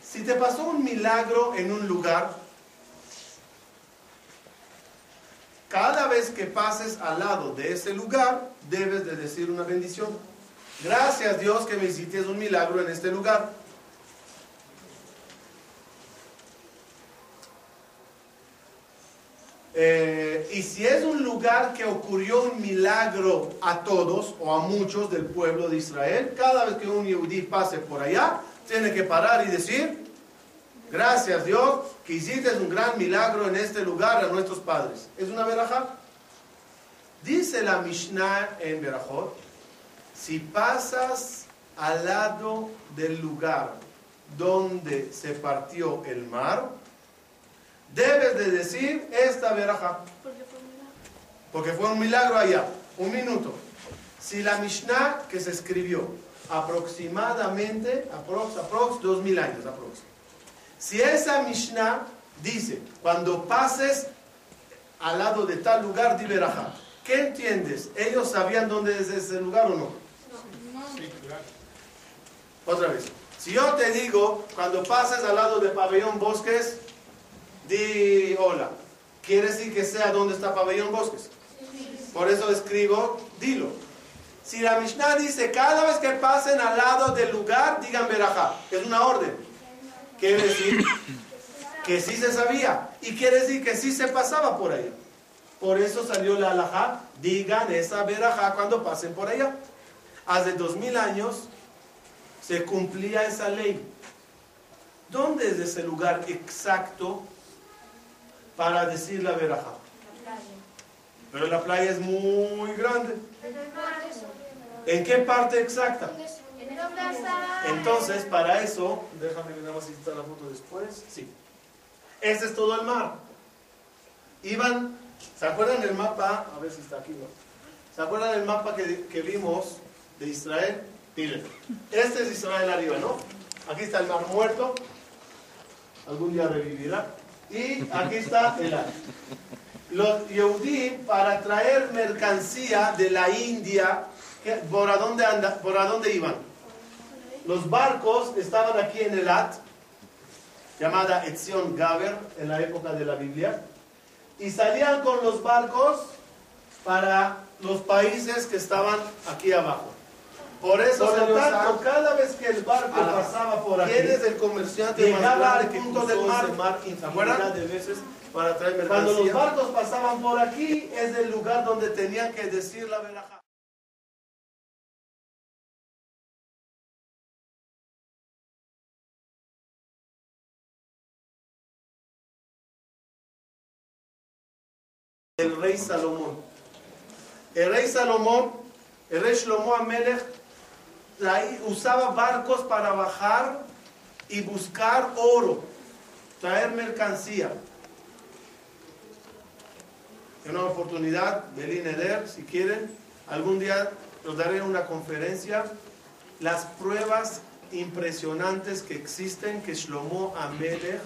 Speaker 1: Si te pasó un milagro en un lugar, cada vez que pases al lado de ese lugar, debes de decir una bendición. Gracias Dios que me hiciste un milagro en este lugar. Eh, y si es un lugar que ocurrió un milagro a todos o a muchos del pueblo de Israel, cada vez que un yudí pase por allá, tiene que parar y decir, gracias Dios que hiciste un gran milagro en este lugar a nuestros padres. Es una verajá. Dice la Mishnah en Berajot, si pasas al lado del lugar donde se partió el mar, debes de decir esta verajá.
Speaker 3: Porque fue un milagro.
Speaker 1: Porque fue un milagro allá. Un minuto. Si la Mishnah que se escribió aproximadamente, aprox, aprox, dos mil años, aprox. Si esa Mishnah dice, cuando pases al lado de tal lugar, di verajá. ¿Qué entiendes? ¿Ellos sabían dónde es ese lugar o no? Otra vez. Si yo te digo, cuando pases al lado de Pabellón Bosques, di hola. ¿Quiere decir que sea donde está Pabellón Bosques? Por eso escribo, dilo. Si la Mishnah dice, cada vez que pasen al lado del lugar, digan verajá. Es una orden. Quiere decir que sí se sabía. Y quiere decir que sí se pasaba por allá. Por eso salió la alajá, digan esa verajá cuando pasen por allá. Hace dos mil años se cumplía esa ley. ¿Dónde es ese lugar exacto para decir la verajá? Pero la playa es muy grande. ¿En qué parte exacta? Entonces, para eso, déjame que nada más está la foto después. Sí. Ese es todo el mar. Iban, ¿se acuerdan del mapa? A ver si está aquí. ¿Se acuerdan del mapa que, que vimos de Israel? Miren, este es Israel arriba, ¿no? Aquí está el mar muerto. Algún día revivirá. Y aquí está el ar. Los Yehudí, para traer mercancía de la India, ¿qué- ¿por a dónde, por a dónde iban? Los barcos estaban aquí en Elat, llamada Etzion Gaber, en la época de la Biblia, y salían con los barcos para los países que estaban aquí abajo. Por eso,
Speaker 2: Por
Speaker 1: tanto, cada vez que el barco
Speaker 2: a la-
Speaker 1: pasaba por aquí,
Speaker 2: ¿Quién es el comerciante
Speaker 1: llegaba al punto del mar,
Speaker 2: mar veces para traer
Speaker 1: Cuando los
Speaker 2: mercancía?
Speaker 1: barcos pasaban por aquí, es el lugar donde tenían que decir la verajá. El rey Salomón. El rey Salomón, el rey Shlomo Amelech, usaba barcos para bajar y buscar oro, traer mercancía. En una oportunidad, Belín Eder, si quieren, algún día os daré una conferencia, las pruebas impresionantes que existen que Shlomo Amelech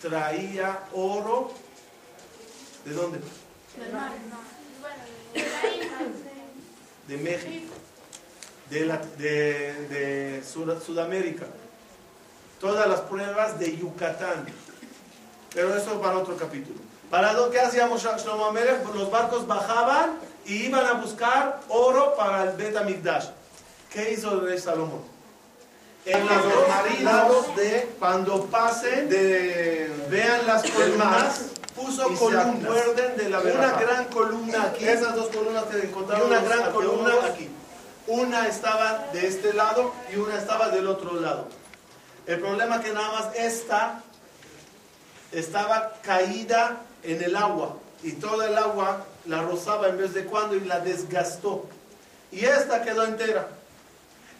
Speaker 1: traía oro. ¿De dónde?
Speaker 3: De
Speaker 1: México, de, la- de- de Sud- Sudamérica. Todas las pruebas de Yucatán. Pero eso para otro capítulo. ¿Para lo que hacíamos Shlomo Amelech? Los barcos bajaban y iban a buscar oro para el Bet Amikdash. ¿Qué hizo el rey Salomón? En los dos lados de cuando pasen,
Speaker 2: De,
Speaker 1: vean las columnas, puso
Speaker 2: y
Speaker 1: columnas.
Speaker 2: de la
Speaker 1: una gran columna aquí.
Speaker 2: Esas dos columnas que
Speaker 1: Y
Speaker 2: encontraron
Speaker 1: una
Speaker 2: los
Speaker 1: gran columna aquí. Una estaba de este lado y una estaba del otro lado. El problema es que nada más esta estaba caída en el agua y toda el agua la rozaba en vez de cuando y la desgastó. Y esta quedó entera.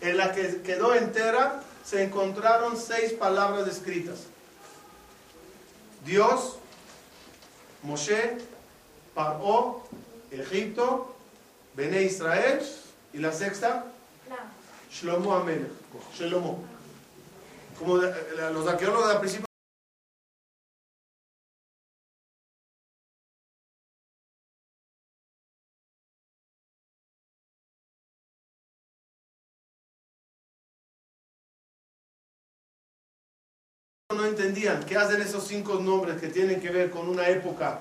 Speaker 1: En la que quedó entera se encontraron seis palabras escritas. Dios, Moshe, Paró, Egipto, Bene Israel y la sexta, Shlomo Amelech. Shlomo. Como eh, los arqueólogos al principio no entendían qué hacen esos cinco nombres que tienen que ver con una época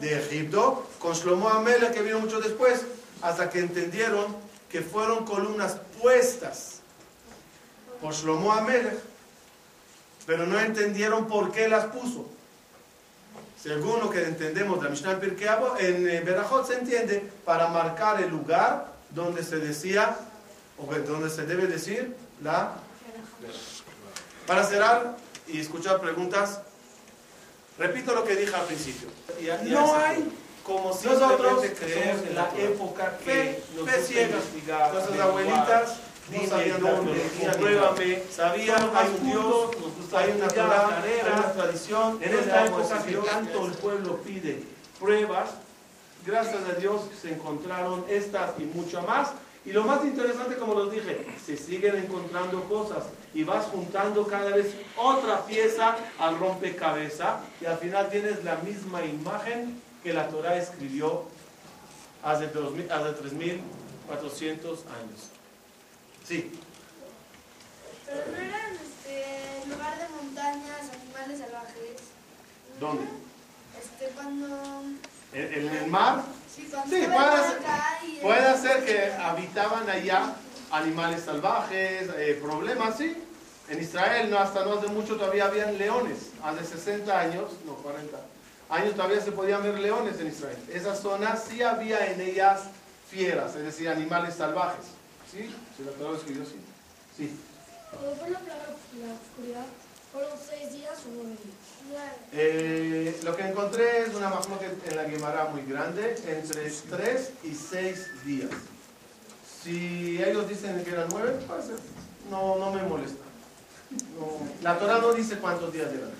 Speaker 1: de Egipto, con Shlomo Amelech que vino mucho después, hasta que entendieron que fueron columnas puestas por Shlomo Amelech, pero no entendieron por qué las puso. Según lo que entendemos de la Mishnah en Pirkei Avot, en eh, Berajot se entiende para marcar el lugar donde se decía, o donde se debe decir la... Para cerrar y escuchar preguntas, repito lo que dije al principio. No hay como
Speaker 6: Nosotros
Speaker 1: creer en
Speaker 6: la época que nos
Speaker 1: fe ciega. Nuestras abuelitas no sabían
Speaker 6: dónde, compruébame.
Speaker 1: sabían, hay un Dios, hay una Torah, hay una tradición.
Speaker 6: En esta época que tanto el pueblo pide pruebas,
Speaker 1: Gracias a Dios se encontraron estas y mucho más. Y lo más interesante, como les dije, se siguen encontrando cosas y vas juntando cada vez otra pieza al rompecabezas y al final tienes la misma imagen que la Torah escribió hace, 2000 hace 3400 años. Sí,
Speaker 3: Pero no eran este, lugar de montañas, animales salvajes.
Speaker 1: ¿dónde?
Speaker 3: Este, cuando.
Speaker 1: ¿En, en el mar?
Speaker 3: Sí, cuando
Speaker 1: Sí, puede Puede ser que habitaban allá animales salvajes, eh, problemas, sí. En Israel, no, hasta no hace mucho todavía habían leones. Hace 60 años, no 40 años todavía se podían ver leones en Israel. Esa zona sí había en ellas fieras, es decir, animales salvajes. ¿Sí? Si la lo escribió, sí. Sí.
Speaker 7: Cuando fue la plaga la oscuridad, fueron seis días o nueve días.
Speaker 3: Nueve.
Speaker 1: Eh, lo que encontré es una que en la Guimara muy grande, entre 3 y 6 días. Si ellos dicen que eran 9, puede ser. No, no me molesta. No. La Torah no dice cuántos días eran.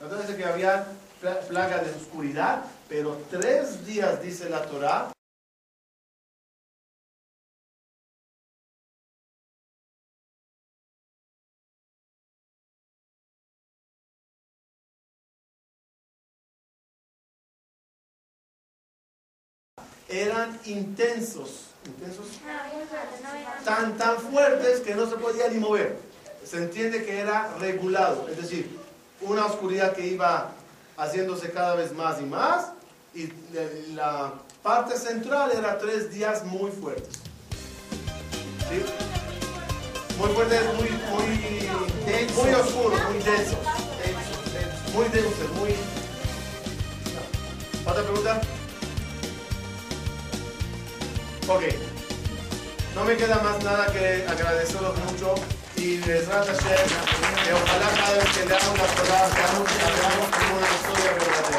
Speaker 1: La Torah dice que había plaga de oscuridad, pero tres días dice la Torah. Eran intensos, intensos, tan, tan fuertes que no se podía ni mover. Se entiende que era regulado, es decir, una oscuridad que iba haciéndose cada vez más y más, y la- parte central era tres días muy fuertes. Muy fuertes, muy, muy, muy oscuros, muy densos, densos, muy densos, muy... ¿Otra pregunta? Ok. No me queda más nada que agradeceros mucho y Besrat Hashem, que ojalá cada vez que le haga una palabra, que hagamos, hagamos como una historia verdadera.